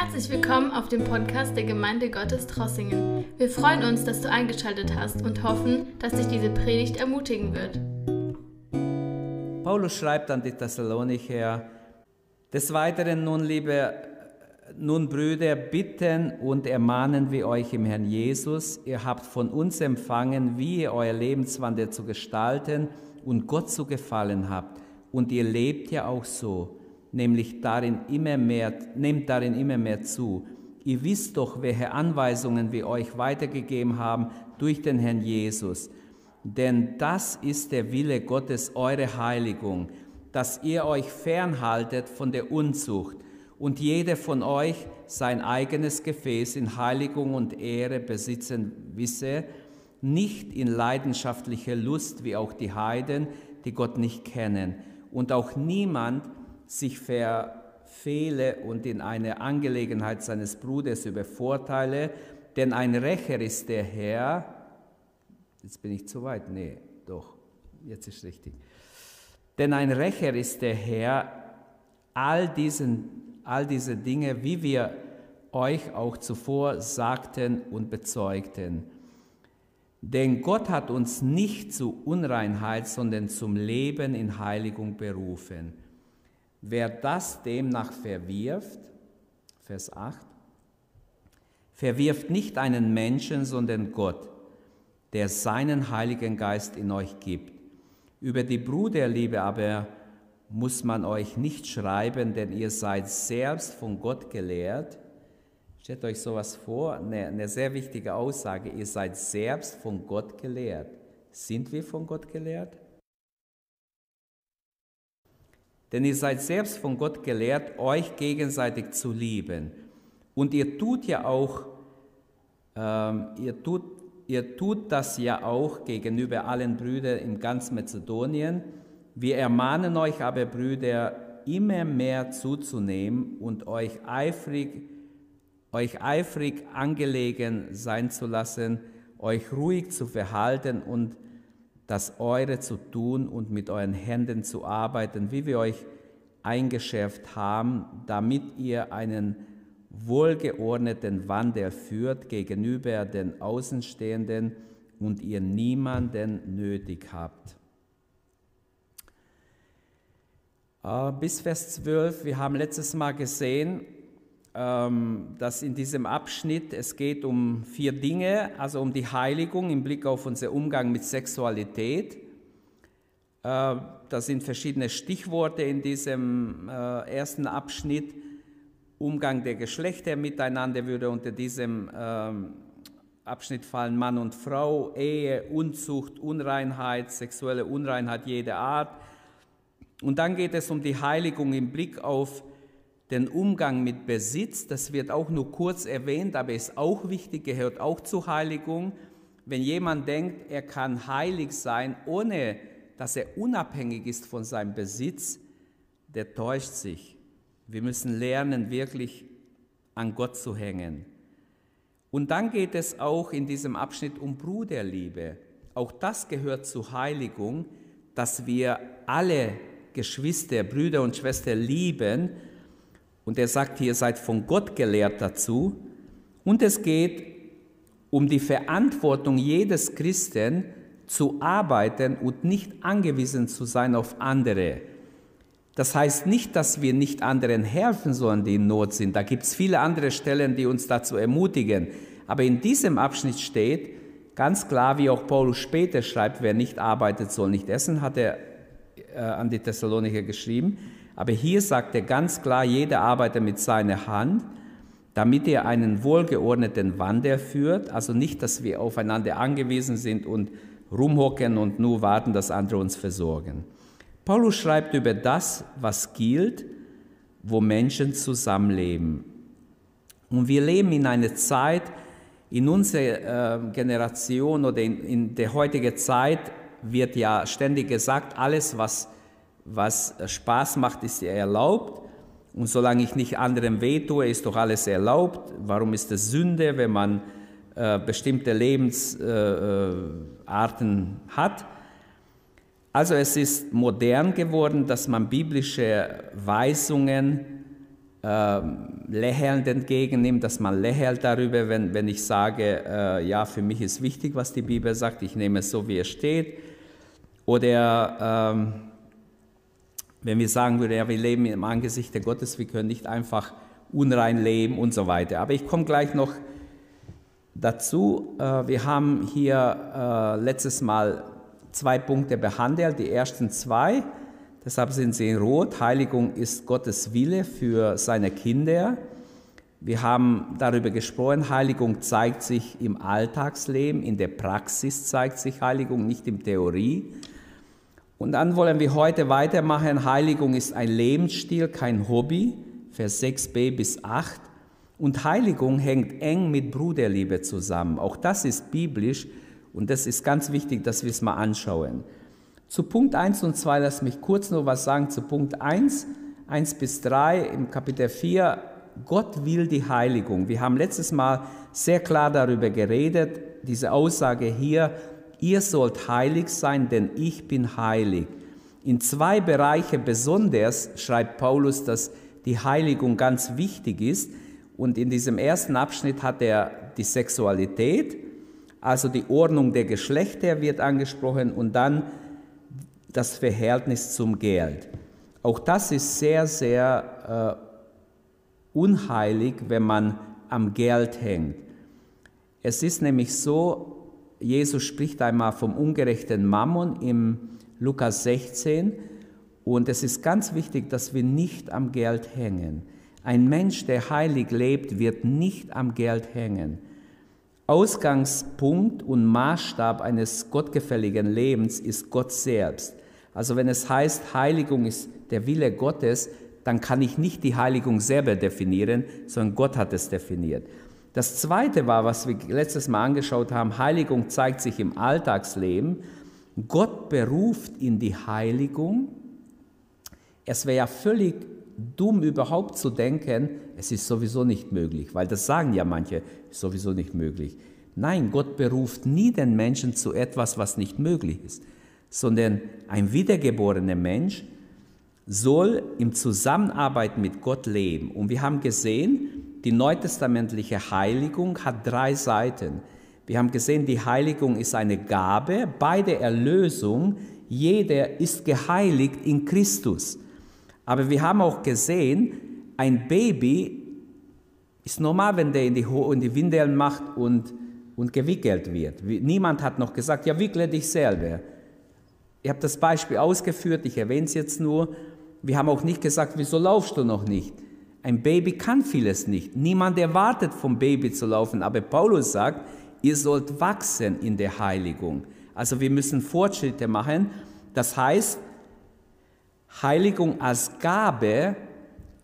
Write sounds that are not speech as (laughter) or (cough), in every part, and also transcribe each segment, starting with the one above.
Herzlich willkommen auf dem Podcast der Gemeinde Gottes Trossingen. Wir freuen uns, dass du eingeschaltet hast und hoffen, dass dich diese Predigt ermutigen wird. Paulus schreibt an die Thessalonicher, des Weiteren nun, liebe, nun Brüder, bitten und ermahnen wir euch im Herrn Jesus, ihr habt von uns empfangen, wie ihr euer Lebenswandel zu gestalten und Gott zu gefallen habt. Und ihr lebt ja auch so nämlich darin immer mehr, nehmt darin immer mehr zu. Ihr wisst doch, welche Anweisungen wir euch weitergegeben haben durch den Herrn Jesus. Denn das ist der Wille Gottes, eure Heiligung, dass ihr euch fernhaltet von der Unzucht und jeder von euch sein eigenes Gefäß in Heiligung und Ehre besitzen wisse, nicht in leidenschaftlicher Lust wie auch die Heiden, die Gott nicht kennen, und auch niemand, sich verfehle und in eine Angelegenheit seines Bruders übervorteile, denn ein Rächer ist der Herr. Jetzt bin ich zu weit. Nee, doch, jetzt ist richtig. Denn ein Rächer ist der Herr all, diesen, all diese Dinge, wie wir euch auch zuvor sagten und bezeugten. Denn Gott hat uns nicht zu Unreinheit, sondern zum Leben in Heiligung berufen. Wer das demnach verwirft, Vers 8, verwirft nicht einen Menschen, sondern Gott, der seinen Heiligen Geist in euch gibt. Über die Bruderliebe aber muss man euch nicht schreiben, denn ihr seid selbst von Gott gelehrt. Stellt euch sowas vor, eine, eine sehr wichtige Aussage, ihr seid selbst von Gott gelehrt. Sind wir von Gott gelehrt? Denn ihr seid selbst von Gott gelehrt, euch gegenseitig zu lieben. Und ihr tut ja auch, ähm, ihr, tut, ihr tut das ja auch gegenüber allen Brüdern in ganz Mazedonien. Wir ermahnen euch aber, Brüder, immer mehr zuzunehmen und euch eifrig, euch eifrig angelegen sein zu lassen, euch ruhig zu verhalten und das Eure zu tun und mit euren Händen zu arbeiten, wie wir euch eingeschärft haben, damit ihr einen wohlgeordneten Wandel führt gegenüber den Außenstehenden und ihr niemanden nötig habt. Äh, bis Vers 12, wir haben letztes Mal gesehen, dass in diesem Abschnitt es geht um vier Dinge, also um die Heiligung im Blick auf unseren Umgang mit Sexualität. Äh, da sind verschiedene Stichworte in diesem äh, ersten Abschnitt. Umgang der Geschlechter miteinander würde unter diesem ähm, Abschnitt fallen Mann und Frau, Ehe, Unzucht, Unreinheit, sexuelle Unreinheit jeder Art. Und dann geht es um die Heiligung im Blick auf den Umgang mit Besitz, das wird auch nur kurz erwähnt, aber ist auch wichtig, gehört auch zur Heiligung. Wenn jemand denkt, er kann heilig sein, ohne dass er unabhängig ist von seinem Besitz, der täuscht sich. Wir müssen lernen, wirklich an Gott zu hängen. Und dann geht es auch in diesem Abschnitt um Bruderliebe. Auch das gehört zur Heiligung, dass wir alle Geschwister, Brüder und Schwestern lieben und er sagt, ihr seid von Gott gelehrt dazu. Und es geht um die Verantwortung jedes Christen, zu arbeiten und nicht angewiesen zu sein auf andere. Das heißt nicht, dass wir nicht anderen helfen sollen, die in Not sind. Da gibt es viele andere Stellen, die uns dazu ermutigen. Aber in diesem Abschnitt steht ganz klar, wie auch Paulus später schreibt, wer nicht arbeitet, soll nicht essen, hat er äh, an die Thessalonicher geschrieben. Aber hier sagt er ganz klar, jeder arbeitet mit seiner Hand, damit er einen wohlgeordneten Wandel führt. Also nicht, dass wir aufeinander angewiesen sind und rumhocken und nur warten, dass andere uns versorgen. Paulus schreibt über das, was gilt, wo Menschen zusammenleben. Und wir leben in einer Zeit, in unserer äh, Generation oder in, in der heutigen Zeit wird ja ständig gesagt, alles, was was Spaß macht, ist erlaubt. Und solange ich nicht anderem wehtue, ist doch alles erlaubt. Warum ist es Sünde, wenn man äh, bestimmte Lebensarten äh, hat? Also es ist modern geworden, dass man biblische Weisungen äh, lächelnd entgegennimmt, dass man lächelt darüber, wenn, wenn ich sage, äh, ja, für mich ist wichtig, was die Bibel sagt, ich nehme es so, wie es steht. Oder ähm, wenn wir sagen würden, ja, wir leben im Angesicht der Gottes, wir können nicht einfach unrein leben und so weiter. Aber ich komme gleich noch dazu. Äh, wir haben hier äh, letztes Mal zwei Punkte behandelt, die ersten zwei. Deshalb sind sie in Rot. Heiligung ist Gottes Wille für seine Kinder. Wir haben darüber gesprochen, Heiligung zeigt sich im Alltagsleben, in der Praxis zeigt sich Heiligung, nicht in Theorie. Und dann wollen wir heute weitermachen, Heiligung ist ein Lebensstil, kein Hobby, Vers 6b bis 8. Und Heiligung hängt eng mit Bruderliebe zusammen. Auch das ist biblisch und das ist ganz wichtig, dass wir es mal anschauen. Zu Punkt 1 und 2 lass mich kurz noch was sagen. Zu Punkt 1, 1 bis 3 im Kapitel 4, Gott will die Heiligung. Wir haben letztes Mal sehr klar darüber geredet, diese Aussage hier, ihr sollt heilig sein, denn ich bin heilig. In zwei Bereiche besonders schreibt Paulus, dass die Heiligung ganz wichtig ist. Und in diesem ersten Abschnitt hat er die Sexualität, also die Ordnung der Geschlechter wird angesprochen und dann das Verhältnis zum Geld. Auch das ist sehr, sehr äh, unheilig, wenn man am Geld hängt. Es ist nämlich so, Jesus spricht einmal vom ungerechten Mammon im Lukas 16 und es ist ganz wichtig, dass wir nicht am Geld hängen. Ein Mensch, der heilig lebt, wird nicht am Geld hängen. Ausgangspunkt und Maßstab eines gottgefälligen Lebens ist Gott selbst. Also wenn es heißt, Heiligung ist der Wille Gottes, dann kann ich nicht die Heiligung selber definieren, sondern Gott hat es definiert. Das Zweite war, was wir letztes Mal angeschaut haben, Heiligung zeigt sich im Alltagsleben. Gott beruft in die Heiligung. Es wäre ja völlig dumm überhaupt zu denken, es ist sowieso nicht möglich, weil das sagen ja manche, ist sowieso nicht möglich. Nein, Gott beruft nie den Menschen zu etwas, was nicht möglich ist sondern ein wiedergeborener Mensch soll im Zusammenarbeit mit Gott leben. Und wir haben gesehen, die neutestamentliche Heiligung hat drei Seiten. Wir haben gesehen, die Heiligung ist eine Gabe bei der Erlösung. Jeder ist geheiligt in Christus. Aber wir haben auch gesehen, ein Baby ist normal, wenn der in die, in die Windeln macht und, und gewickelt wird. Niemand hat noch gesagt, ja, wickle dich selber. Ich habe das Beispiel ausgeführt, ich erwähne es jetzt nur. Wir haben auch nicht gesagt, wieso laufst du noch nicht? Ein Baby kann vieles nicht. Niemand erwartet vom Baby zu laufen, aber Paulus sagt, ihr sollt wachsen in der Heiligung. Also wir müssen Fortschritte machen. Das heißt, Heiligung als Gabe,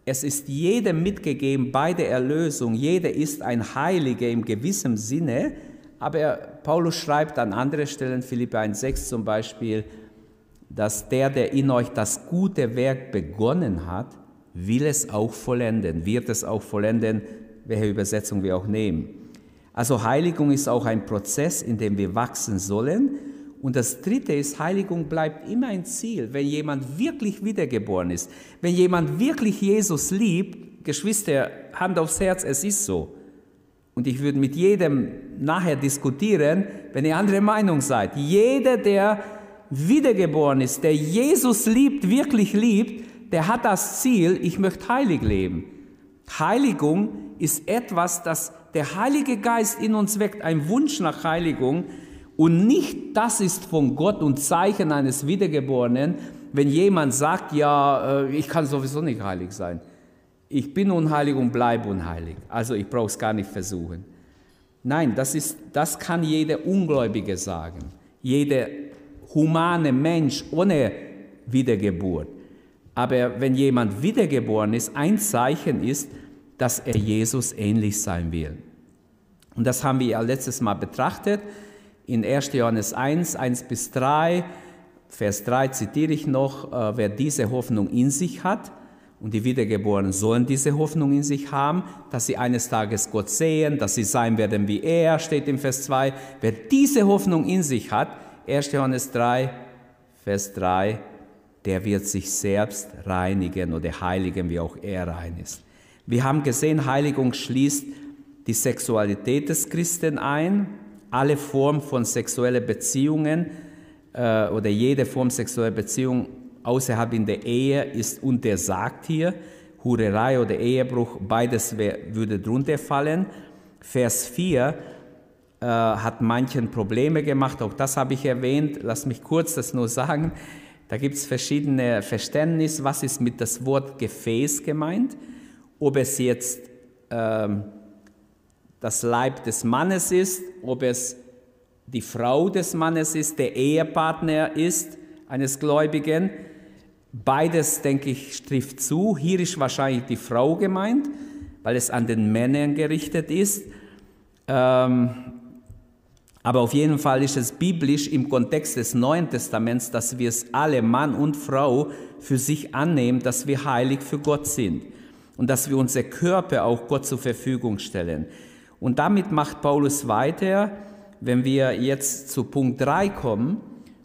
es ist jedem mitgegeben bei der Erlösung. Jeder ist ein Heiliger im gewissen Sinne. Aber Paulus schreibt an anderen Stellen, Philippa 1,6 zum Beispiel, dass der, der in euch das gute Werk begonnen hat, will es auch vollenden, wird es auch vollenden, welche Übersetzung wir auch nehmen. Also Heiligung ist auch ein Prozess, in dem wir wachsen sollen. Und das Dritte ist, Heiligung bleibt immer ein Ziel. Wenn jemand wirklich wiedergeboren ist, wenn jemand wirklich Jesus liebt, Geschwister, Hand aufs Herz, es ist so. Und ich würde mit jedem nachher diskutieren, wenn ihr andere Meinung seid. Jeder, der wiedergeboren ist, der Jesus liebt, wirklich liebt, der hat das Ziel, ich möchte heilig leben. Heiligung ist etwas, das der Heilige Geist in uns weckt, ein Wunsch nach Heiligung und nicht das ist von Gott und Zeichen eines Wiedergeborenen, wenn jemand sagt, ja, äh, ich kann sowieso nicht heilig sein. Ich bin unheilig und bleibe unheilig. Also ich brauche es gar nicht versuchen. Nein, das, ist, das kann jeder Ungläubige sagen. Jeder humane Mensch ohne Wiedergeburt. Aber wenn jemand wiedergeboren ist, ein Zeichen ist, dass er Jesus ähnlich sein will. Und das haben wir ja letztes Mal betrachtet in 1. Johannes 1, 1 bis 3. Vers 3 zitiere ich noch, äh, wer diese Hoffnung in sich hat, und die Wiedergeborenen sollen diese Hoffnung in sich haben, dass sie eines Tages Gott sehen, dass sie sein werden wie er, steht im Vers 2. Wer diese Hoffnung in sich hat, 1. Johannes 3, Vers 3, der wird sich selbst reinigen oder heiligen, wie auch er rein ist. Wir haben gesehen, Heiligung schließt die Sexualität des Christen ein, alle Formen von sexuellen Beziehungen äh, oder jede Form sexueller Beziehung außerhalb in der Ehe ist untersagt hier. Hurerei oder Ehebruch, beides würde drunter fallen. Vers 4 äh, hat manchen Probleme gemacht, auch das habe ich erwähnt. Lass mich kurz das nur sagen. Da gibt es verschiedene Verständnisse. Was ist mit das Wort Gefäß gemeint? Ob es jetzt ähm, das Leib des Mannes ist, ob es die Frau des Mannes ist, der Ehepartner ist eines Gläubigen. Beides, denke ich, trifft zu. Hier ist wahrscheinlich die Frau gemeint, weil es an den Männern gerichtet ist. Ähm, aber auf jeden Fall ist es biblisch im Kontext des Neuen Testaments, dass wir es alle, Mann und Frau, für sich annehmen, dass wir heilig für Gott sind und dass wir unsere Körper auch Gott zur Verfügung stellen. Und damit macht Paulus weiter, wenn wir jetzt zu Punkt 3 kommen,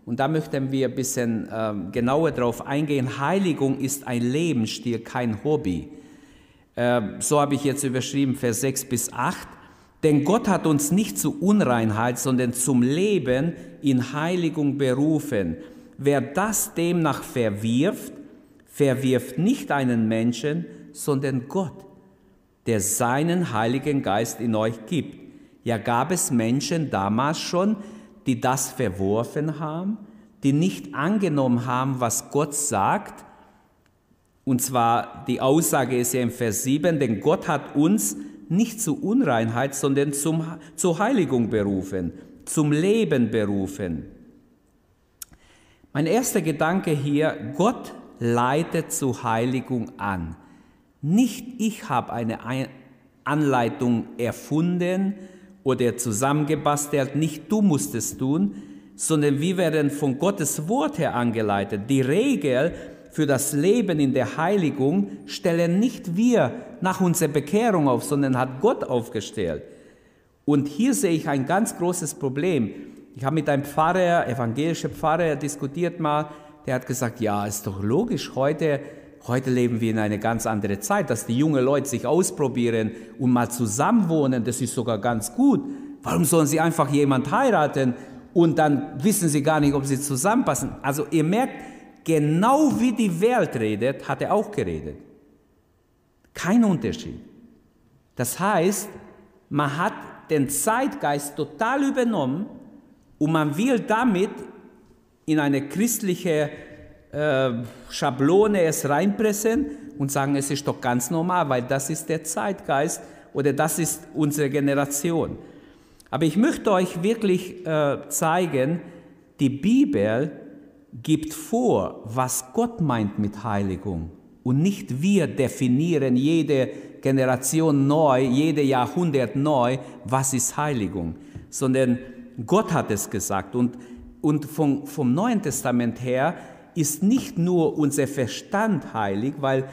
und da möchten wir ein bisschen äh, genauer darauf eingehen. Heiligung ist ein Lebensstil, kein Hobby. Äh, so habe ich jetzt überschrieben, Vers 6 bis 8. Denn Gott hat uns nicht zu Unreinheit, sondern zum Leben in Heiligung berufen. Wer das demnach verwirft, verwirft nicht einen Menschen, sondern Gott, der seinen Heiligen Geist in euch gibt. Ja, gab es Menschen damals schon, die das verworfen haben, die nicht angenommen haben, was Gott sagt. Und zwar die Aussage ist ja im Vers 7, denn Gott hat uns nicht zu Unreinheit, sondern zum, zur Heiligung berufen, zum Leben berufen. Mein erster Gedanke hier, Gott leitet zur Heiligung an. Nicht ich habe eine Anleitung erfunden, oder zusammengebastelt, nicht du musst es tun, sondern wir werden von Gottes Wort her angeleitet. Die Regel für das Leben in der Heiligung stellen nicht wir nach unserer Bekehrung auf, sondern hat Gott aufgestellt. Und hier sehe ich ein ganz großes Problem. Ich habe mit einem Pfarrer, evangelischer Pfarrer, diskutiert mal, der hat gesagt, ja, ist doch logisch, heute Heute leben wir in einer ganz anderen Zeit, dass die jungen Leute sich ausprobieren und mal zusammenwohnen, das ist sogar ganz gut. Warum sollen sie einfach jemand heiraten und dann wissen sie gar nicht, ob sie zusammenpassen? Also ihr merkt, genau wie die Welt redet, hat er auch geredet. Kein Unterschied. Das heißt, man hat den Zeitgeist total übernommen und man will damit in eine christliche äh, Schablone es reinpressen und sagen, es ist doch ganz normal, weil das ist der Zeitgeist oder das ist unsere Generation. Aber ich möchte euch wirklich äh, zeigen, die Bibel gibt vor, was Gott meint mit Heiligung. Und nicht wir definieren jede Generation neu, jede Jahrhundert neu, was ist Heiligung, sondern Gott hat es gesagt. Und, und vom, vom Neuen Testament her ist nicht nur unser Verstand heilig, weil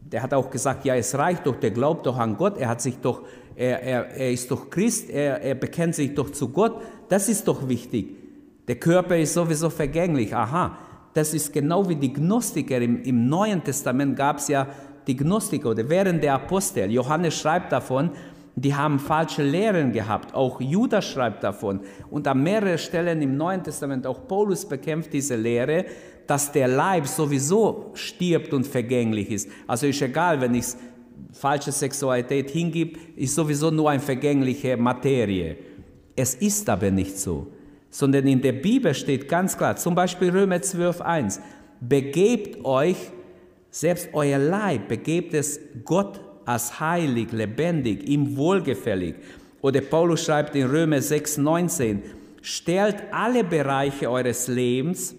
der hat auch gesagt, ja, es reicht doch, der glaubt doch an Gott, er hat sich doch, er, er, er ist doch Christ, er, er bekennt sich doch zu Gott, das ist doch wichtig. Der Körper ist sowieso vergänglich, aha, das ist genau wie die Gnostiker. Im, im Neuen Testament gab es ja die Gnostiker oder während der Apostel. Johannes schreibt davon, die haben falsche Lehren gehabt. Auch Judas schreibt davon. Und an mehreren Stellen im Neuen Testament, auch Paulus bekämpft diese Lehre, dass der Leib sowieso stirbt und vergänglich ist. Also ist egal, wenn ich falsche Sexualität hingib, ist sowieso nur eine vergängliche Materie. Es ist aber nicht so, sondern in der Bibel steht ganz klar, zum Beispiel Römer 12, 1, begebt euch, selbst euer Leib, begebt es Gott als heilig, lebendig, ihm wohlgefällig. Oder Paulus schreibt in Römer 6, 19, stellt alle Bereiche eures Lebens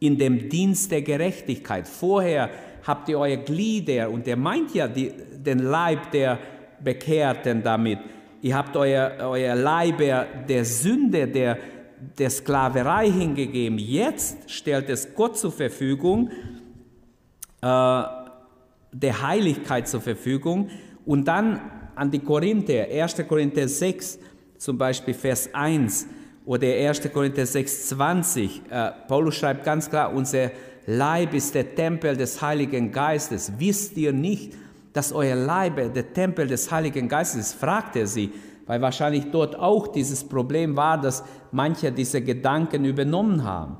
in dem Dienst der Gerechtigkeit. Vorher habt ihr euer Glieder, und er meint ja die, den Leib der Bekehrten damit. Ihr habt euer, euer Leiber der Sünde, der, der Sklaverei hingegeben. Jetzt stellt es Gott zur Verfügung, äh, der Heiligkeit zur Verfügung. Und dann an die Korinther, 1. Korinther 6, zum Beispiel Vers 1, oder 1. Korinther 6, 20. Äh, Paulus schreibt ganz klar, unser Leib ist der Tempel des Heiligen Geistes. Wisst ihr nicht, dass euer Leibe der Tempel des Heiligen Geistes ist, fragt er sie, weil wahrscheinlich dort auch dieses Problem war, dass manche diese Gedanken übernommen haben.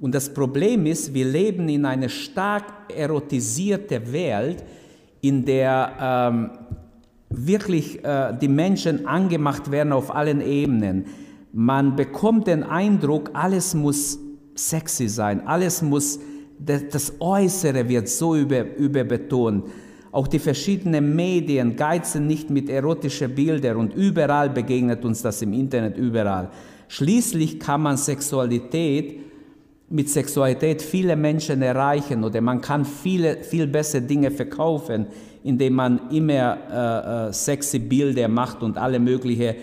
Und das Problem ist, wir leben in einer stark erotisierte Welt, in der ähm, wirklich äh, die Menschen angemacht werden auf allen Ebenen. Man bekommt den Eindruck, alles muss sexy sein, alles muss, das Äußere wird so über, überbetont. Auch die verschiedenen Medien geizen nicht mit erotischen Bildern und überall begegnet uns das im Internet, überall. Schließlich kann man Sexualität mit Sexualität viele Menschen erreichen oder man kann viele, viel bessere Dinge verkaufen, indem man immer äh, äh, sexy Bilder macht und alle möglichen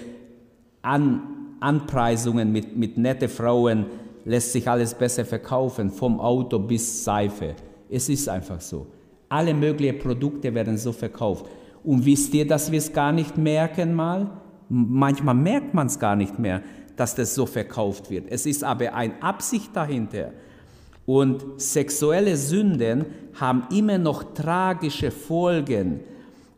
An Anpreisungen mit, mit nette Frauen lässt sich alles besser verkaufen, vom Auto bis Seife. Es ist einfach so. Alle möglichen Produkte werden so verkauft. Und wisst ihr, dass wir es gar nicht merken mal? Manchmal merkt man es gar nicht mehr, dass das so verkauft wird. Es ist aber eine Absicht dahinter. Und sexuelle Sünden haben immer noch tragische Folgen.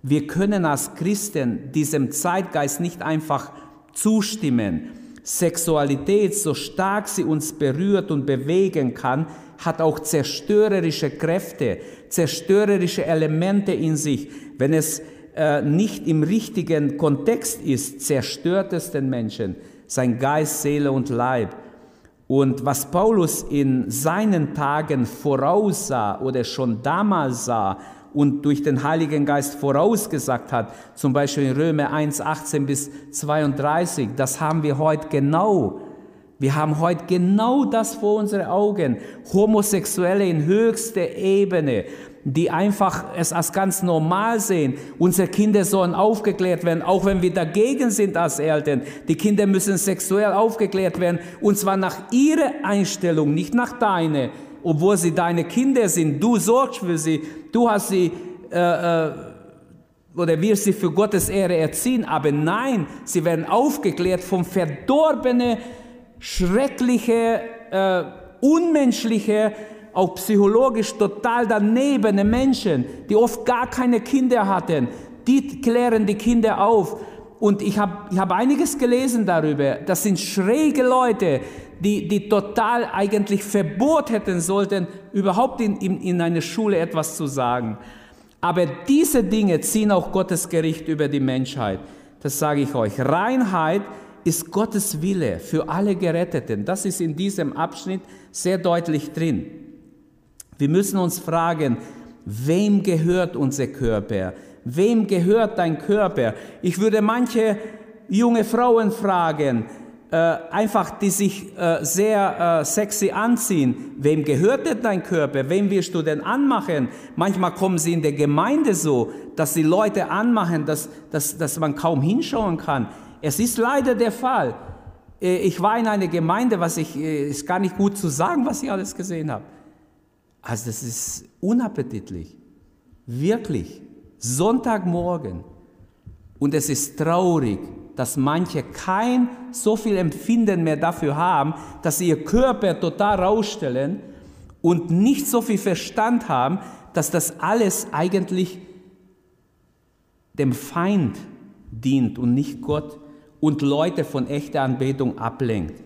Wir können als Christen diesem Zeitgeist nicht einfach zustimmen. Sexualität, so stark sie uns berührt und bewegen kann, hat auch zerstörerische Kräfte, zerstörerische Elemente in sich. Wenn es äh, nicht im richtigen Kontext ist, zerstört es den Menschen, sein Geist, Seele und Leib. Und was Paulus in seinen Tagen voraussah oder schon damals sah und durch den Heiligen Geist vorausgesagt hat, zum Beispiel in Römer 1, 18 bis 32, das haben wir heute genau wir haben heute genau das vor unseren Augen. Homosexuelle in höchster Ebene, die einfach es als ganz normal sehen. Unsere Kinder sollen aufgeklärt werden, auch wenn wir dagegen sind als Eltern. Die Kinder müssen sexuell aufgeklärt werden und zwar nach ihrer Einstellung, nicht nach deiner. Obwohl sie deine Kinder sind, du sorgst für sie, du hast sie äh, äh, oder wirst sie für Gottes Ehre erziehen. Aber nein, sie werden aufgeklärt vom verdorbenen schreckliche, äh, unmenschliche, auch psychologisch total danebene Menschen, die oft gar keine Kinder hatten, die klären die Kinder auf. Und ich habe ich hab einiges gelesen darüber. Das sind schräge Leute, die, die total eigentlich Verbot hätten sollten, überhaupt in, in, in eine Schule etwas zu sagen. Aber diese Dinge ziehen auch Gottes Gericht über die Menschheit. Das sage ich euch. Reinheit ist Gottes Wille für alle Geretteten. Das ist in diesem Abschnitt sehr deutlich drin. Wir müssen uns fragen, wem gehört unser Körper? Wem gehört dein Körper? Ich würde manche junge Frauen fragen, äh, einfach die sich äh, sehr äh, sexy anziehen, wem gehört denn dein Körper? Wem wirst du denn anmachen? Manchmal kommen sie in der Gemeinde so, dass die Leute anmachen, dass, dass, dass man kaum hinschauen kann. Es ist leider der Fall. Äh, ich war in einer Gemeinde, was ich, äh, ist gar nicht gut zu sagen, was ich alles gesehen habe. Also das ist unappetitlich. Wirklich. Sonntagmorgen. Und es ist traurig, dass manche kein so viel Empfinden mehr dafür haben, dass sie ihr Körper total rausstellen und nicht so viel Verstand haben, dass das alles eigentlich dem Feind dient und nicht Gott und Leute von echter Anbetung ablenkt.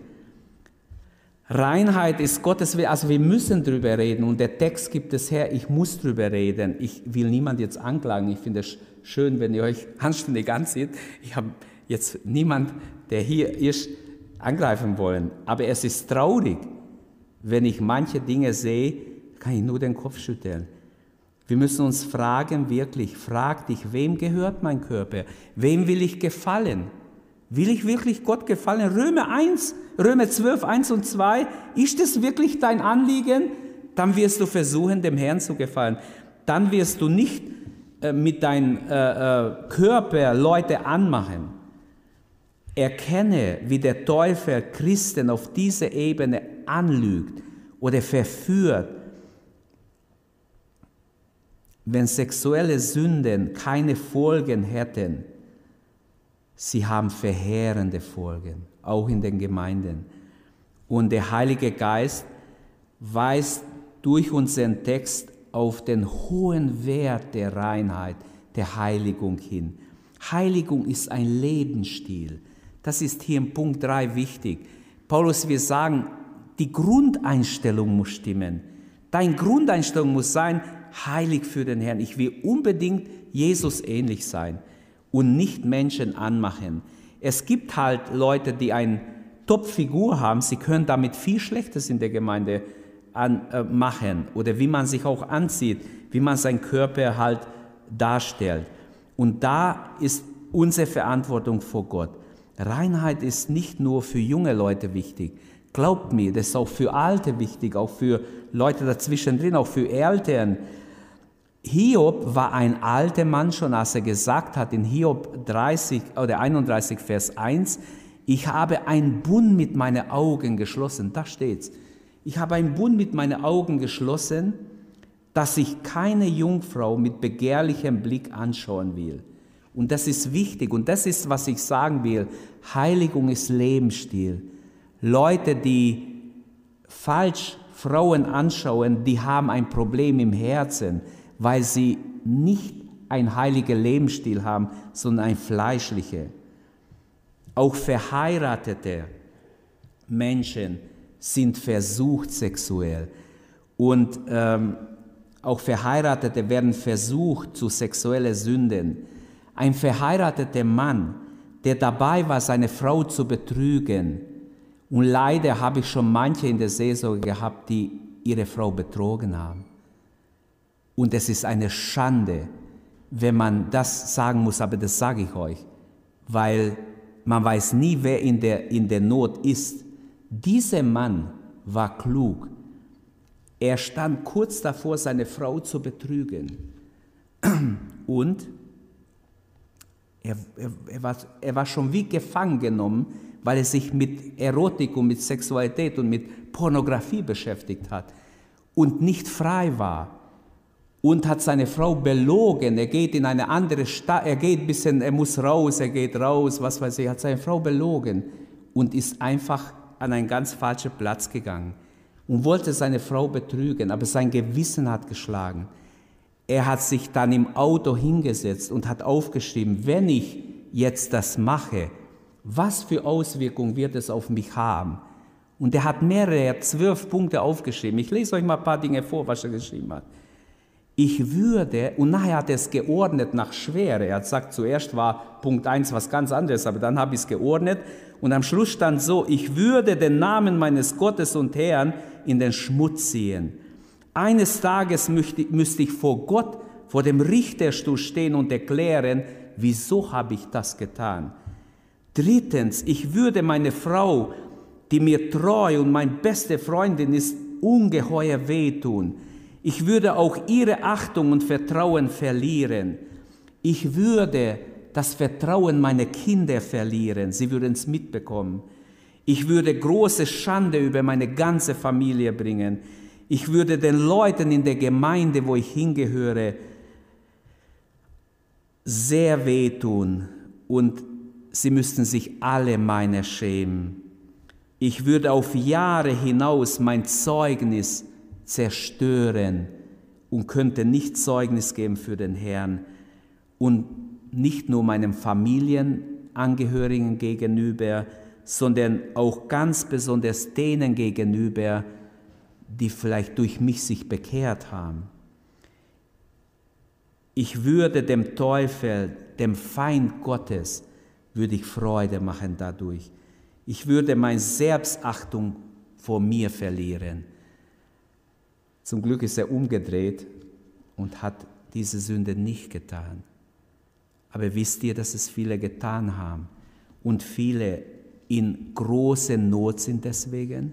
Reinheit ist Gottes Wille, also wir müssen drüber reden und der Text gibt es her, ich muss drüber reden. Ich will niemand jetzt anklagen, ich finde es schön, wenn ihr euch (laughs) anständig ansieht. Ich habe jetzt niemand, der hier ist, angreifen wollen, aber es ist traurig, wenn ich manche Dinge sehe, kann ich nur den Kopf schütteln. Wir müssen uns fragen, wirklich, frag dich, wem gehört mein Körper? Wem will ich gefallen? Will ich wirklich Gott gefallen? Römer 1, Römer 12, 1 und 2, ist es wirklich dein Anliegen? Dann wirst du versuchen, dem Herrn zu gefallen. Dann wirst du nicht äh, mit deinem äh, äh, Körper Leute anmachen. Erkenne, wie der Teufel Christen auf dieser Ebene anlügt oder verführt. Wenn sexuelle Sünden keine Folgen hätten, sie haben verheerende Folgen, auch in den Gemeinden. Und der Heilige Geist weist durch unseren Text auf den hohen Wert der Reinheit, der Heiligung hin. Heiligung ist ein Lebensstil. Das ist hier im Punkt 3 wichtig. Paulus, wir sagen, die Grundeinstellung muss stimmen. Deine Grundeinstellung muss sein, heilig für den Herrn. Ich will unbedingt Jesus ähnlich sein und nicht Menschen anmachen. Es gibt halt Leute, die eine Top-Figur haben, sie können damit viel Schlechtes in der Gemeinde an, äh, machen oder wie man sich auch anzieht, wie man seinen Körper halt darstellt. Und da ist unsere Verantwortung vor Gott. Reinheit ist nicht nur für junge Leute wichtig. Glaubt mir, das ist auch für Alte wichtig, auch für Leute dazwischen drin, auch für Eltern. Hiob war ein alter Mann schon, als er gesagt hat in Hiob 30 oder 31 Vers 1, ich habe einen Bund mit meinen Augen geschlossen. Da steht's. Ich habe einen Bund mit meinen Augen geschlossen, dass ich keine Jungfrau mit begehrlichem Blick anschauen will. Und das ist wichtig und das ist, was ich sagen will. Heiligung ist Lebensstil. Leute, die falsch Frauen anschauen, die haben ein Problem im Herzen, weil sie nicht ein heiliger Lebensstil haben, sondern ein fleischlicher. Auch verheiratete Menschen sind versucht sexuell. Und ähm, auch Verheiratete werden versucht zu sexuellen Sünden. Ein verheirateter Mann, der dabei war, seine Frau zu betrügen. Und leider habe ich schon manche in der Seelsorge gehabt, die ihre Frau betrogen haben. Und es ist eine Schande, wenn man das sagen muss, aber das sage ich euch, weil man weiß nie, wer in der, in der Not ist. Dieser Mann war klug. Er stand kurz davor, seine Frau zu betrügen. (clears throat) Und er, er, er, war, er war schon wie gefangen genommen, weil er sich mit Erotik und mit Sexualität und mit Pornografie beschäftigt hat und nicht frei war und hat seine Frau belogen. Er geht in eine andere Stadt, er geht ein bisschen, er muss raus, er geht raus, was weiß ich, hat seine Frau belogen und ist einfach an einen ganz falschen Platz gegangen und wollte seine Frau betrügen, aber sein Gewissen hat geschlagen. Er hat sich dann im Auto hingesetzt und hat aufgeschrieben, wenn ich jetzt das mache, was für Auswirkungen wird es auf mich haben? Und er hat mehrere, zwölf Punkte aufgeschrieben. Ich lese euch mal ein paar Dinge vor, was er geschrieben hat. Ich würde, und nachher hat er es geordnet nach Schwere. Er hat gesagt, zuerst war Punkt 1 was ganz anderes, aber dann habe ich es geordnet. Und am Schluss stand so, ich würde den Namen meines Gottes und Herrn in den Schmutz ziehen. Eines Tages müsste ich vor Gott, vor dem Richterstuhl stehen und erklären, wieso habe ich das getan. Drittens, ich würde meine Frau, die mir treu und meine beste Freundin ist, ungeheuer wehtun. Ich würde auch ihre Achtung und Vertrauen verlieren. Ich würde das Vertrauen meiner Kinder verlieren. Sie würden es mitbekommen. Ich würde große Schande über meine ganze Familie bringen. Ich würde den Leuten in der Gemeinde, wo ich hingehöre, sehr wehtun und sie müssten sich alle meiner schämen. Ich würde auf Jahre hinaus mein Zeugnis zerstören und könnte nicht Zeugnis geben für den Herrn und nicht nur meinem Familienangehörigen gegenüber, sondern auch ganz besonders denen gegenüber, die vielleicht durch mich sich bekehrt haben. Ich würde dem Teufel, dem Feind Gottes, würde ich Freude machen dadurch. Ich würde meine Selbstachtung vor mir verlieren. Zum Glück ist er umgedreht und hat diese Sünde nicht getan. Aber wisst ihr, dass es viele getan haben und viele in große Not sind deswegen?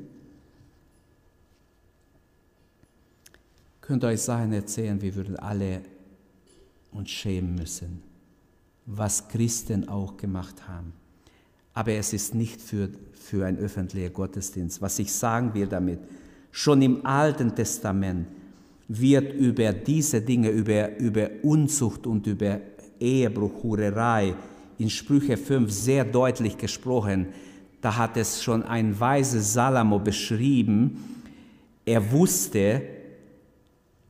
Könnt ihr euch Sachen erzählen, wir würden alle uns schämen müssen, was Christen auch gemacht haben. Aber es ist nicht für, für ein öffentlicher Gottesdienst. Was ich sagen will damit, schon im Alten Testament wird über diese Dinge, über, über Unzucht und über Ehebruch, Hurerei, in Sprüche 5 sehr deutlich gesprochen. Da hat es schon ein weiser Salomo beschrieben. Er wusste,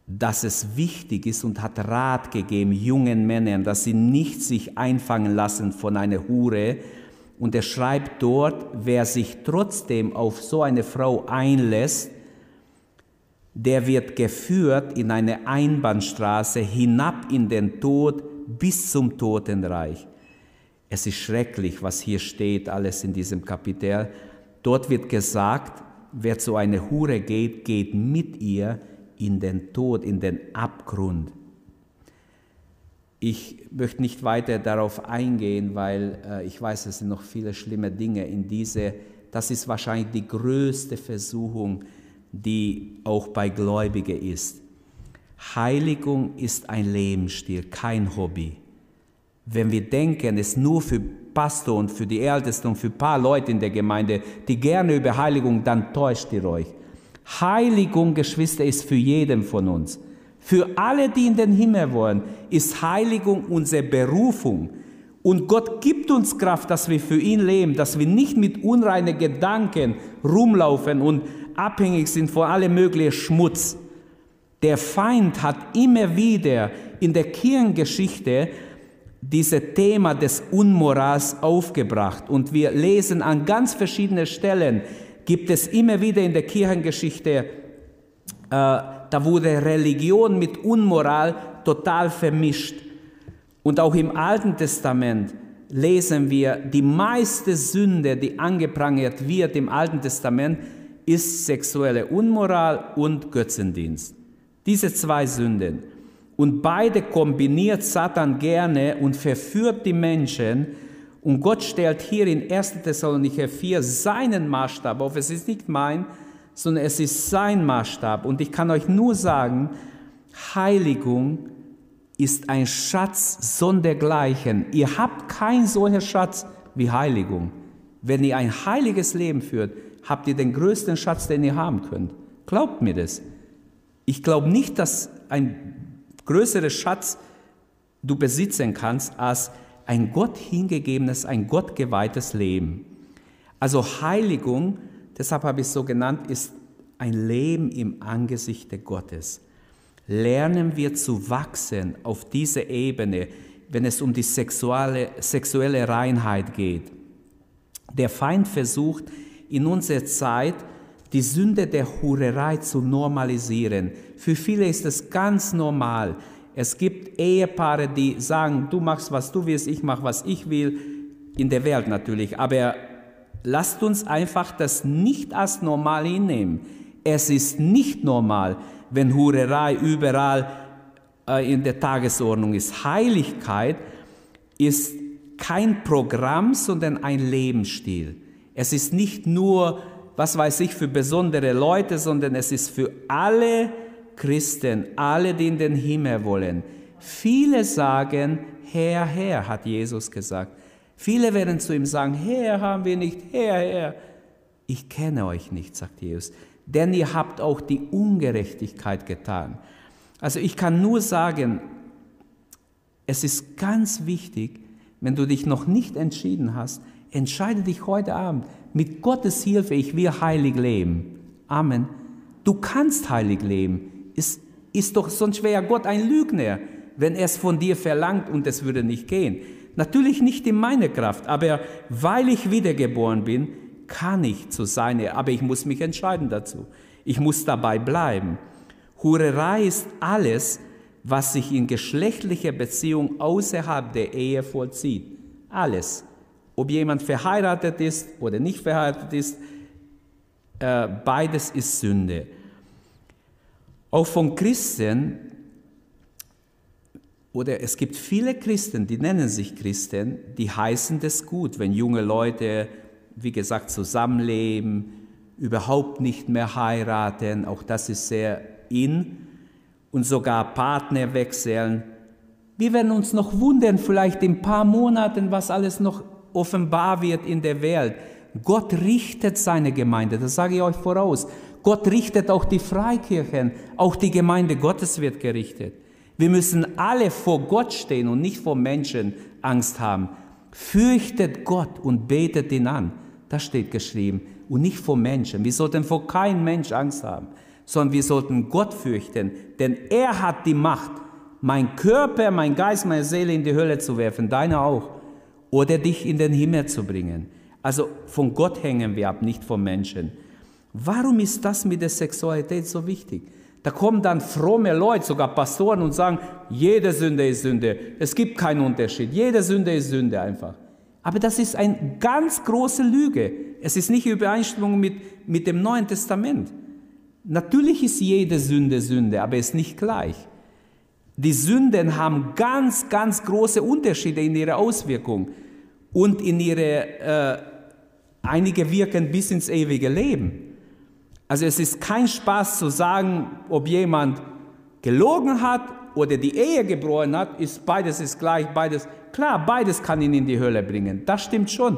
dass es wichtig ist und hat Rat gegeben jungen Männern, dass sie nicht sich einfangen lassen von einer Hure. Und er schreibt dort, wer sich trotzdem auf so eine Frau einlässt, der wird geführt in eine Einbahnstraße hinab in den Tod bis zum Totenreich. Es ist schrecklich, was hier steht, alles in diesem Kapitel. Dort wird gesagt, wer zu einer Hure geht, geht mit ihr in den Tod, in den Abgrund. Ich möchte nicht weiter darauf eingehen, weil äh, ich weiß, es sind noch viele schlimme Dinge in diese. Das ist wahrscheinlich die größte Versuchung, die auch bei Gläubigen ist. Heiligung ist ein Lebensstil, kein Hobby. Wenn wir denken, es nur für Pastor und für die Ältesten und für ein paar Leute in der Gemeinde, die gerne über Heiligung, dann täuscht ihr euch. Heiligung, Geschwister, ist für jeden von uns. Für alle, die in den Himmel wollen, ist Heiligung unsere Berufung. Und Gott gibt uns Kraft, dass wir für ihn leben, dass wir nicht mit unreinen Gedanken rumlaufen und abhängig sind von allem möglichen Schmutz. Der Feind hat immer wieder in der Kirchengeschichte dieses Thema des Unmorals aufgebracht. Und wir lesen an ganz verschiedenen Stellen, gibt es immer wieder in der Kirchengeschichte, äh, da wurde Religion mit Unmoral total vermischt. Und auch im Alten Testament lesen wir, die meiste Sünde, die angeprangert wird im Alten Testament, ist sexuelle Unmoral und Götzendienst. Diese zwei Sünden. Und beide kombiniert Satan gerne und verführt die Menschen. Und Gott stellt hier in 1. Thessalonicher 4 seinen Maßstab auf. Es ist nicht mein, sondern es ist sein Maßstab. Und ich kann euch nur sagen, Heiligung ist ein Schatz sondergleichen. Ihr habt keinen solchen Schatz wie Heiligung. Wenn ihr ein heiliges Leben führt, habt ihr den größten Schatz, den ihr haben könnt. Glaubt mir das. Ich glaube nicht, dass ein größerer Schatz du besitzen kannst als ein Gott hingegebenes, ein Gott geweihtes Leben. Also Heiligung, deshalb habe ich es so genannt, ist ein Leben im Angesichte Gottes. Lernen wir zu wachsen auf dieser Ebene, wenn es um die sexuelle, sexuelle Reinheit geht. Der Feind versucht in unserer Zeit, die Sünde der Hurerei zu normalisieren. Für viele ist es ganz normal. Es gibt Ehepaare, die sagen, du machst, was du willst, ich mache, was ich will, in der Welt natürlich. Aber lasst uns einfach das nicht als normal hinnehmen. Es ist nicht normal, wenn Hurerei überall äh, in der Tagesordnung ist. Heiligkeit ist kein Programm, sondern ein Lebensstil. Es ist nicht nur, was weiß ich, für besondere Leute, sondern es ist für alle Christen, alle, die in den Himmel wollen. Viele sagen, Herr, Herr, hat Jesus gesagt. Viele werden zu ihm sagen, Herr haben wir nicht, Herr, Herr. Ich kenne euch nicht, sagt Jesus, denn ihr habt auch die Ungerechtigkeit getan. Also ich kann nur sagen, es ist ganz wichtig, wenn du dich noch nicht entschieden hast, entscheide dich heute Abend mit Gottes Hilfe, ich will heilig leben. Amen. Du kannst heilig leben. Es ist doch, sonst wäre Gott ein Lügner, wenn er es von dir verlangt und es würde nicht gehen. Natürlich nicht in meiner Kraft, aber weil ich wiedergeboren bin, kann ich zu seiner, aber ich muss mich entscheiden dazu. Ich muss dabei bleiben. Hurerei ist alles, was sich in geschlechtlicher Beziehung außerhalb der Ehe vollzieht. Alles ob jemand verheiratet ist oder nicht verheiratet ist, äh, beides ist Sünde. Auch von Christen, oder es gibt viele Christen, die nennen sich Christen, die heißen das gut, wenn junge Leute, wie gesagt, zusammenleben, überhaupt nicht mehr heiraten, auch das ist sehr in, und sogar Partner wechseln. Wir werden uns noch wundern, vielleicht in ein paar Monaten, was alles noch offenbar wird in der Welt. Gott richtet seine Gemeinde, das sage ich euch voraus. Gott richtet auch die Freikirchen, auch die Gemeinde Gottes wird gerichtet. Wir müssen alle vor Gott stehen und nicht vor Menschen Angst haben. Fürchtet Gott und betet ihn an. Das steht geschrieben. Und nicht vor Menschen. Wir sollten vor keinem Mensch Angst haben. sondern wir sollten Gott fürchten, denn er hat die Macht, mein Körper, mein Geist, meine Seele in die Hölle zu werfen, deine auch, oder dich in den Himmel zu bringen. Also von Gott hängen wir ab, nicht vom Menschen. Warum ist das mit der Sexualität so wichtig? Da kommen dann fromme Leute, sogar Pastoren, und sagen, jede Sünde ist Sünde. Es gibt keinen Unterschied. Jede Sünde ist Sünde einfach. Aber das ist eine ganz große Lüge. Es ist nicht in Übereinstimmung mit, mit dem Neuen Testament. Natürlich ist jede Sünde Sünde, aber es ist nicht gleich. Die Sünden haben ganz, ganz große Unterschiede in ihrer Auswirkung und in ihre, äh, einige wirken bis ins ewige Leben. Also es ist kein Spaß zu sagen, ob jemand gelogen hat oder die Ehe gebrochen hat, ist beides ist gleich, beides klar, beides kann ihn in die Hölle bringen. Das stimmt schon.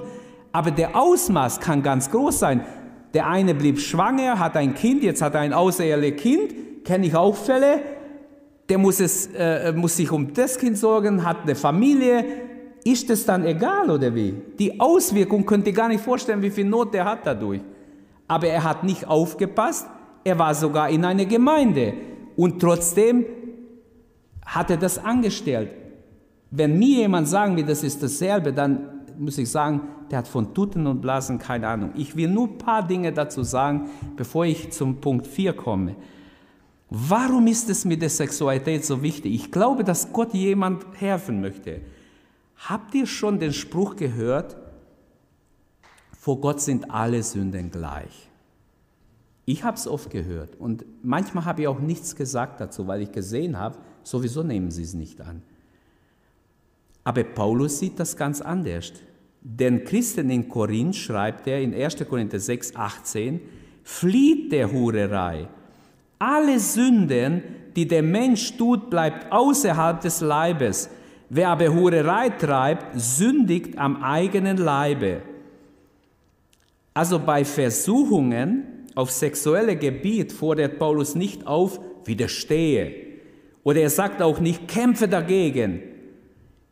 Aber der Ausmaß kann ganz groß sein. Der eine blieb schwanger, hat ein Kind, jetzt hat er ein außereheliches Kind, kenne ich auch Fälle. Der muss, es, äh, muss sich um das Kind sorgen, hat eine Familie. Ist es dann egal oder wie? Die Auswirkung könnt ihr gar nicht vorstellen, wie viel Not der hat dadurch aber er hat nicht aufgepasst, er war sogar in einer Gemeinde und trotzdem hat er das angestellt. Wenn mir jemand sagen will, das ist dasselbe, dann muss ich sagen, der hat von Tuten und Blasen keine Ahnung. Ich will nur ein paar Dinge dazu sagen, bevor ich zum Punkt 4 komme. Warum ist es mit der Sexualität so wichtig? Ich glaube, dass Gott jemand helfen möchte. Habt ihr schon den Spruch gehört, vor Gott sind alle Sünden gleich. Ich habe es oft gehört und manchmal habe ich auch nichts gesagt dazu, weil ich gesehen habe, sowieso nehmen sie es nicht an. Aber Paulus sieht das ganz anders. Denn Christen in Korinth schreibt er in 1. Korinther 6, 18, flieht der Hurerei. Alle Sünden, die der Mensch tut, bleibt außerhalb des Leibes. Wer aber Hurerei treibt, sündigt am eigenen Leibe. Also bei Versuchungen auf sexuelle Gebiet fordert Paulus nicht auf, widerstehe. Oder er sagt auch nicht, kämpfe dagegen.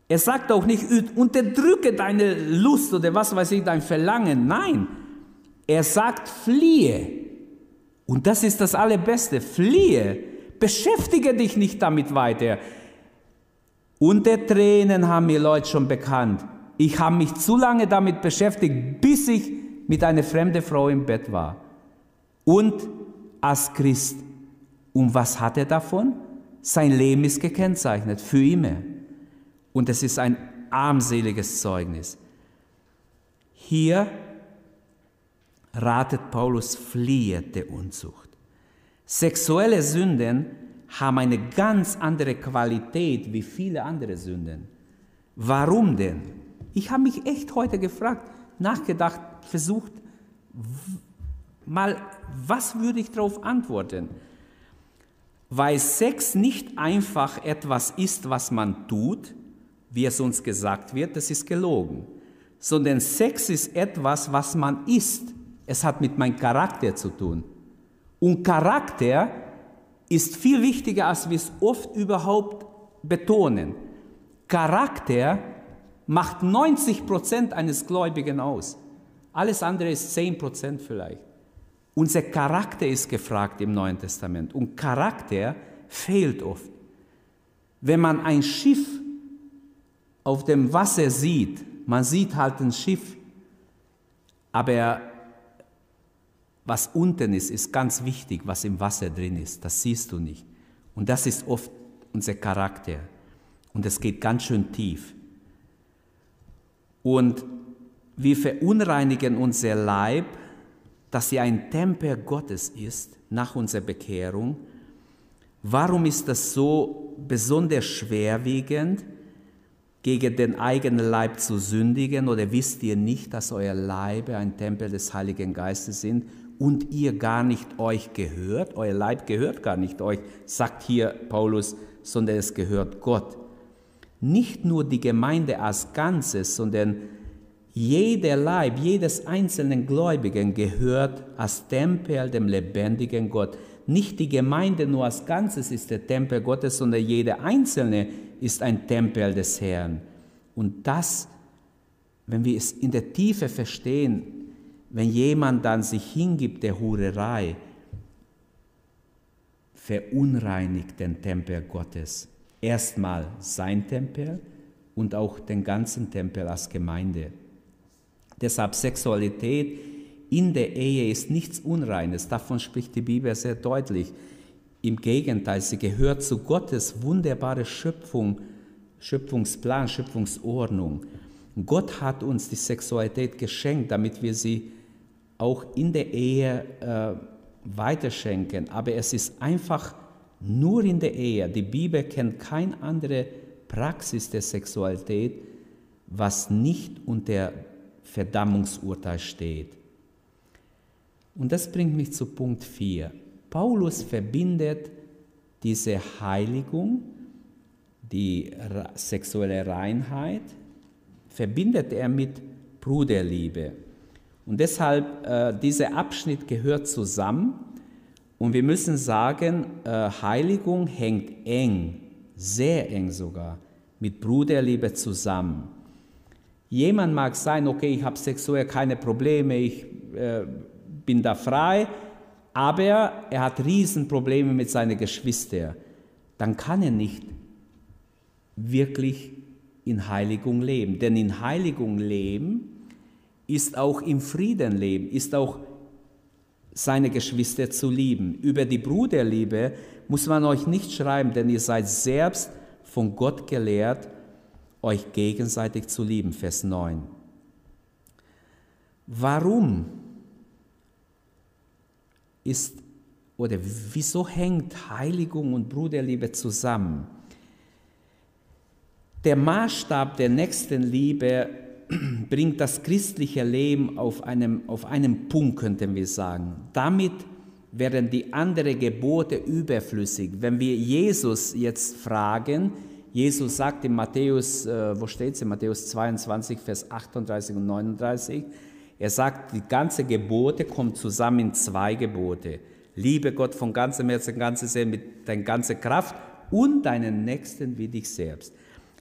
Er sagt auch nicht, unterdrücke deine Lust oder was weiß ich, dein Verlangen. Nein, er sagt, fliehe. Und das ist das Allerbeste, fliehe. Beschäftige dich nicht damit weiter. Unter Tränen haben mir Leute schon bekannt. Ich habe mich zu lange damit beschäftigt, bis ich mit einer fremden Frau im Bett war. Und als Christ. Und was hat er davon? Sein Leben ist gekennzeichnet, für immer. Und es ist ein armseliges Zeugnis. Hier ratet Paulus, fliehe der Unzucht. Sexuelle Sünden haben eine ganz andere Qualität wie viele andere Sünden. Warum denn? Ich habe mich echt heute gefragt, nachgedacht, versucht, mal, was würde ich darauf antworten? Weil Sex nicht einfach etwas ist, was man tut, wie es uns gesagt wird, das ist gelogen, sondern Sex ist etwas, was man ist. Es hat mit meinem Charakter zu tun. Und Charakter ist viel wichtiger, als wir es oft überhaupt betonen. Charakter macht 90 Prozent eines Gläubigen aus. Alles andere ist 10% vielleicht. Unser Charakter ist gefragt im Neuen Testament und Charakter fehlt oft. Wenn man ein Schiff auf dem Wasser sieht, man sieht halt ein Schiff, aber was unten ist, ist ganz wichtig, was im Wasser drin ist, das siehst du nicht. Und das ist oft unser Charakter. Und es geht ganz schön tief. Und wir verunreinigen unser Leib, dass sie ein Tempel Gottes ist nach unserer Bekehrung. Warum ist das so besonders schwerwiegend, gegen den eigenen Leib zu sündigen? Oder wisst ihr nicht, dass euer Leibe ein Tempel des Heiligen Geistes sind und ihr gar nicht euch gehört? Euer Leib gehört gar nicht euch, sagt hier Paulus, sondern es gehört Gott. Nicht nur die Gemeinde als Ganzes, sondern jeder Leib, jedes einzelnen Gläubigen gehört als Tempel dem lebendigen Gott. Nicht die Gemeinde nur als Ganzes ist der Tempel Gottes, sondern jeder Einzelne ist ein Tempel des Herrn. Und das, wenn wir es in der Tiefe verstehen, wenn jemand dann sich hingibt der Hurerei, verunreinigt den Tempel Gottes. Erstmal sein Tempel und auch den ganzen Tempel als Gemeinde. Deshalb Sexualität in der Ehe ist nichts Unreines, davon spricht die Bibel sehr deutlich. Im Gegenteil, sie gehört zu Gottes wunderbare Schöpfung, Schöpfungsplan, Schöpfungsordnung. Gott hat uns die Sexualität geschenkt, damit wir sie auch in der Ehe äh, weiterschenken. Aber es ist einfach nur in der Ehe. Die Bibel kennt keine andere Praxis der Sexualität, was nicht unter Verdammungsurteil steht. Und das bringt mich zu Punkt 4. Paulus verbindet diese Heiligung, die sexuelle Reinheit, verbindet er mit Bruderliebe. Und deshalb, äh, dieser Abschnitt gehört zusammen. Und wir müssen sagen, äh, Heiligung hängt eng, sehr eng sogar, mit Bruderliebe zusammen. Jemand mag sein, okay, ich habe sexuell keine Probleme, ich äh, bin da frei, aber er hat Riesenprobleme mit seinen Geschwistern. Dann kann er nicht wirklich in Heiligung leben. Denn in Heiligung leben ist auch im Frieden leben, ist auch seine Geschwister zu lieben. Über die Bruderliebe muss man euch nicht schreiben, denn ihr seid selbst von Gott gelehrt, euch gegenseitig zu lieben. Vers 9. Warum ist oder wieso hängt Heiligung und Bruderliebe zusammen? Der Maßstab der Nächstenliebe (clears throat) bringt das christliche Leben auf einem, auf einem Punkt, könnten wir sagen. Damit werden die anderen Gebote überflüssig. Wenn wir Jesus jetzt fragen, Jesus sagt in Matthäus, äh, wo steht es, in Matthäus 22, Vers 38 und 39, er sagt, die ganze Gebote kommt zusammen in zwei Gebote. Liebe Gott von ganzem Herzen, ganzem Seele, mit deiner ganzen Kraft und deinen Nächsten wie dich selbst.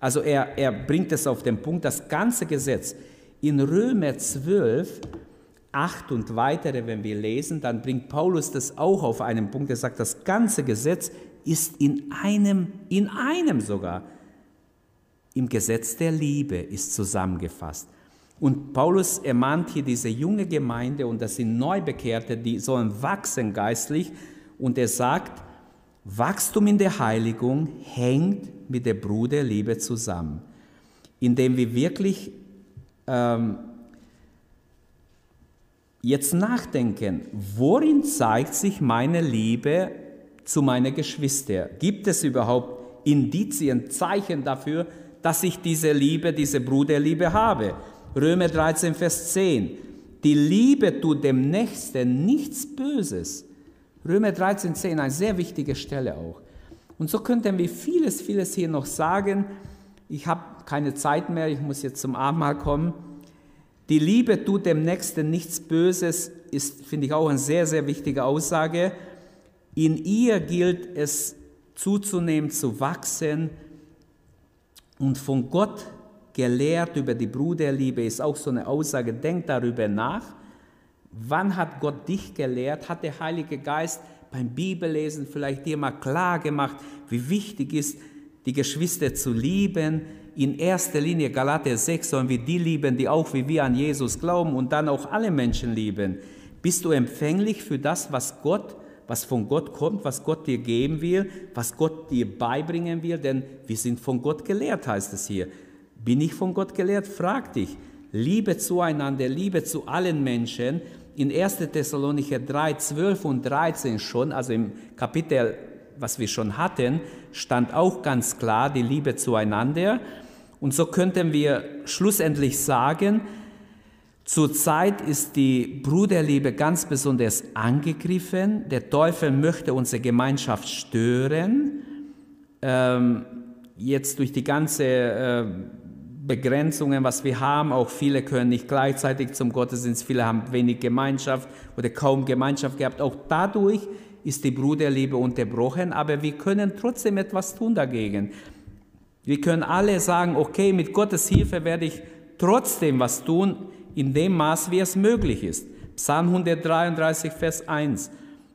Also er, er bringt es auf den Punkt, das ganze Gesetz. In Römer 12, 8 und weitere, wenn wir lesen, dann bringt Paulus das auch auf einen Punkt. Er sagt, das ganze Gesetz ist in einem, in einem sogar, im Gesetz der Liebe ist zusammengefasst. Und Paulus ermahnt hier diese junge Gemeinde, und das sind Neubekehrte, die sollen wachsen geistlich. Und er sagt, Wachstum in der Heiligung hängt mit der Bruderliebe zusammen, indem wir wirklich ähm, jetzt nachdenken, worin zeigt sich meine Liebe zu meinen Geschwistern? Gibt es überhaupt Indizien, Zeichen dafür, dass ich diese Liebe, diese Bruderliebe habe? Römer 13, Vers 10. Die Liebe tut dem Nächsten nichts Böses. Römer 13, 10, eine sehr wichtige Stelle auch. Und so könnten wir vieles, vieles hier noch sagen. Ich habe keine Zeit mehr, ich muss jetzt zum Abendmahl kommen. Die Liebe tut dem Nächsten nichts Böses, ist, finde ich, auch eine sehr, sehr wichtige Aussage. In ihr gilt es zuzunehmen, zu wachsen und von Gott gelehrt über die Bruderliebe ist auch so eine Aussage. Denk darüber nach Wann hat Gott dich gelehrt? Hat der Heilige Geist beim Bibellesen vielleicht dir mal klar gemacht, wie wichtig ist, die Geschwister zu lieben? In erster Linie Galater 6 sollen wir die lieben, die auch wie wir an Jesus glauben und dann auch alle Menschen lieben. Bist du empfänglich für das, was Gott, was von Gott kommt, was Gott dir geben will, was Gott dir beibringen will? Denn wir sind von Gott gelehrt, heißt es hier. Bin ich von Gott gelehrt? Frag dich. Liebe zueinander, Liebe zu allen Menschen in 1. Thessalonicher 3, 12 und 13 schon, also im Kapitel, was wir schon hatten, stand auch ganz klar die Liebe zueinander. Und so könnten wir schlussendlich sagen, Zurzeit ist die Bruderliebe ganz besonders angegriffen. Der Teufel möchte unsere Gemeinschaft stören. Ähm, jetzt durch die ganze äh, Begrenzungen, was wir haben. Auch viele können nicht gleichzeitig zum Gottesdienst, viele haben wenig Gemeinschaft oder kaum Gemeinschaft gehabt. Auch dadurch ist die Bruderliebe unterbrochen, aber wir können trotzdem etwas tun dagegen. Wir können alle sagen, okay, mit Gottes Hilfe werde ich trotzdem was tun, in dem Maß, wie es möglich ist. Psalm 133, Vers 1.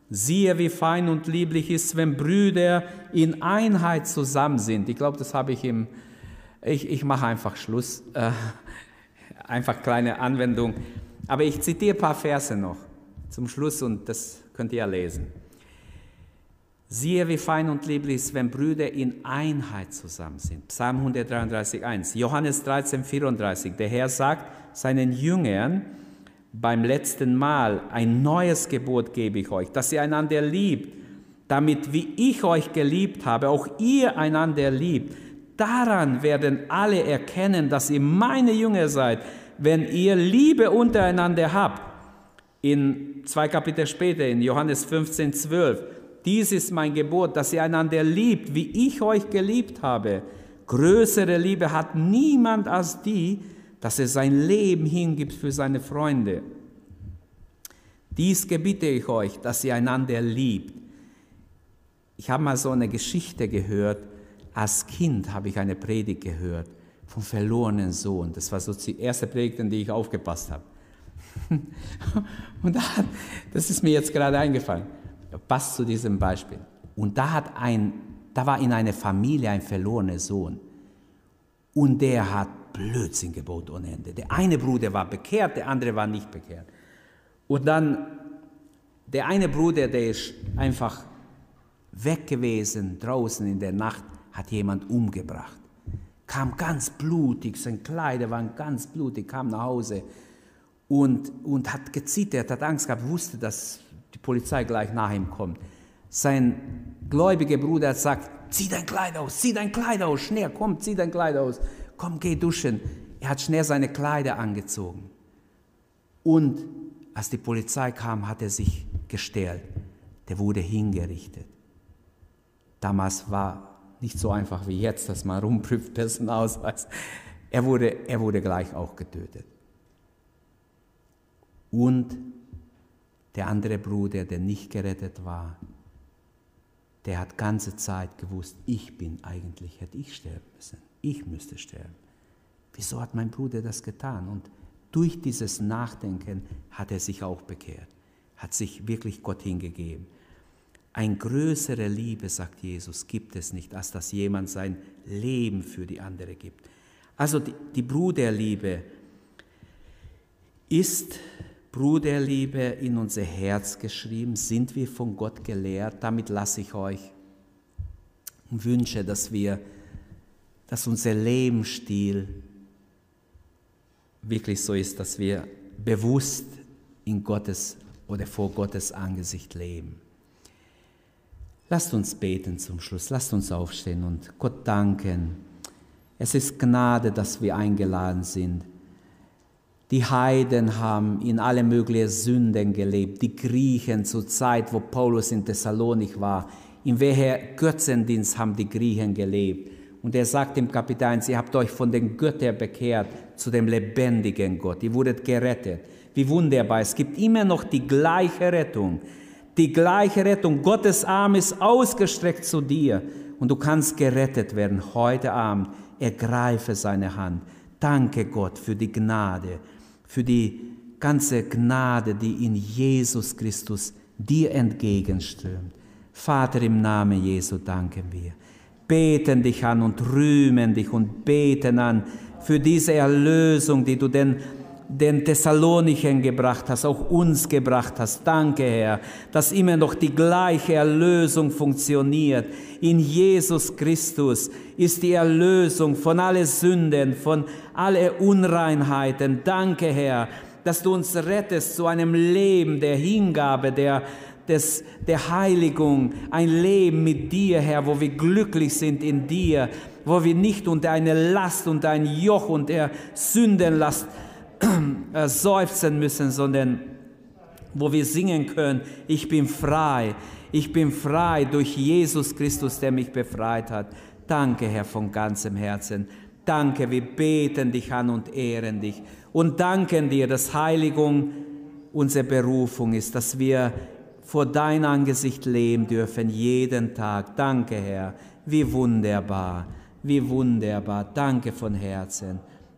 Siehe, wie fein und lieblich ist, wenn Brüder in Einheit zusammen sind. Ich glaube, das habe ich im, ich, ich mache einfach Schluss, äh, einfach kleine Anwendung. Aber ich zitiere ein paar Verse noch zum Schluss und das könnt ihr ja lesen. Siehe, wie fein und lieblich ist, wenn Brüder in Einheit zusammen sind. Psalm 133, 1. Johannes 13, 34. Der Herr sagt seinen Jüngern, beim letzten Mal, ein neues Gebot gebe ich euch, dass ihr einander liebt, damit wie ich euch geliebt habe, auch ihr einander liebt. Daran werden alle erkennen, dass ihr meine Jünger seid, wenn ihr Liebe untereinander habt. In zwei Kapitel später, in Johannes 15, 12, dies ist mein Gebot, dass ihr einander liebt, wie ich euch geliebt habe. Größere Liebe hat niemand als die, dass er sein Leben hingibt für seine Freunde. Dies gebiete ich euch, dass ihr einander liebt. Ich habe mal so eine Geschichte gehört. Als Kind habe ich eine Predigt gehört vom verlorenen Sohn. Das war so die erste Predigt, in die ich aufgepasst habe. (laughs) Und das ist mir jetzt gerade eingefallen. Passt zu diesem Beispiel. Und da hat ein, da war in einer Familie ein verlorener Sohn. Und der hat Blödsinn gebot ohne Ende. Der eine Bruder war bekehrt, der andere war nicht bekehrt. Und dann der eine Bruder, der ist einfach weg gewesen, draußen in der Nacht, hat jemand umgebracht. Kam ganz blutig, seine Kleider waren ganz blutig, kam nach Hause und, und hat gezittert, hat Angst gehabt, wusste, dass die Polizei gleich nach ihm kommt. Sein gläubiger Bruder gesagt, zieh dein Kleid aus, zieh dein Kleid aus, schnell, komm, zieh dein Kleid aus komm, geh duschen. Er hat schnell seine Kleider angezogen. Und als die Polizei kam, hat er sich gestellt. Der wurde hingerichtet. Damals war nicht so einfach wie jetzt, dass man rumprüft, Personalausweis. Er wurde, er wurde gleich auch getötet. Und der andere Bruder, der nicht gerettet war, der hat ganze Zeit gewusst, ich bin eigentlich, hätte ich sterben müssen ich müsste sterben. Wieso hat mein Bruder das getan? Und durch dieses Nachdenken hat er sich auch bekehrt, hat sich wirklich Gott hingegeben. Ein größere Liebe, sagt Jesus, gibt es nicht, als dass jemand sein Leben für die andere gibt. Also die, die Bruderliebe ist Bruderliebe in unser Herz geschrieben, sind wir von Gott gelehrt. Damit lasse ich euch und wünsche, dass wir dass unser Lebensstil wirklich so ist, dass wir bewusst in Gottes oder vor Gottes Angesicht leben. Lasst uns beten zum Schluss, lasst uns aufstehen und Gott danken. Es ist Gnade, dass wir eingeladen sind. Die Heiden haben in alle möglichen Sünden gelebt, die Griechen zur Zeit, wo Paulus in Thessalonik war. In welcher Götzendienst haben die Griechen gelebt? Und er sagt im Kapitel 1, ihr habt euch von den Göttern bekehrt zu dem lebendigen Gott. Ihr wurdet gerettet. Wie wunderbar. Es gibt immer noch die gleiche Rettung. Die gleiche Rettung. Gottes Arm ist ausgestreckt zu dir. Und du kannst gerettet werden heute Abend. Ergreife seine Hand. Danke Gott für die Gnade, für die ganze Gnade, die in Jesus Christus dir entgegenströmt. Vater, im Namen Jesu danken wir beten dich an und rühmen dich und beten an für diese Erlösung, die du den, den Thessalonichen gebracht hast, auch uns gebracht hast. Danke, Herr, dass immer noch die gleiche Erlösung funktioniert. In Jesus Christus ist die Erlösung von allen Sünden, von allen Unreinheiten. Danke, Herr, dass du uns rettest zu einem Leben der Hingabe, der des, der Heiligung, ein Leben mit dir, Herr, wo wir glücklich sind in dir, wo wir nicht unter eine Last, unter ein Joch und der Sündenlast (clears throat) äh, seufzen müssen, sondern wo wir singen können, ich bin frei, ich bin frei durch Jesus Christus, der mich befreit hat. Danke, Herr, von ganzem Herzen. Danke, wir beten dich an und ehren dich und danken dir, dass Heiligung unsere Berufung ist, dass wir vor dein Angesicht leben dürfen, jeden Tag. Danke, Herr. Wie wunderbar, wie wunderbar. Danke von Herzen.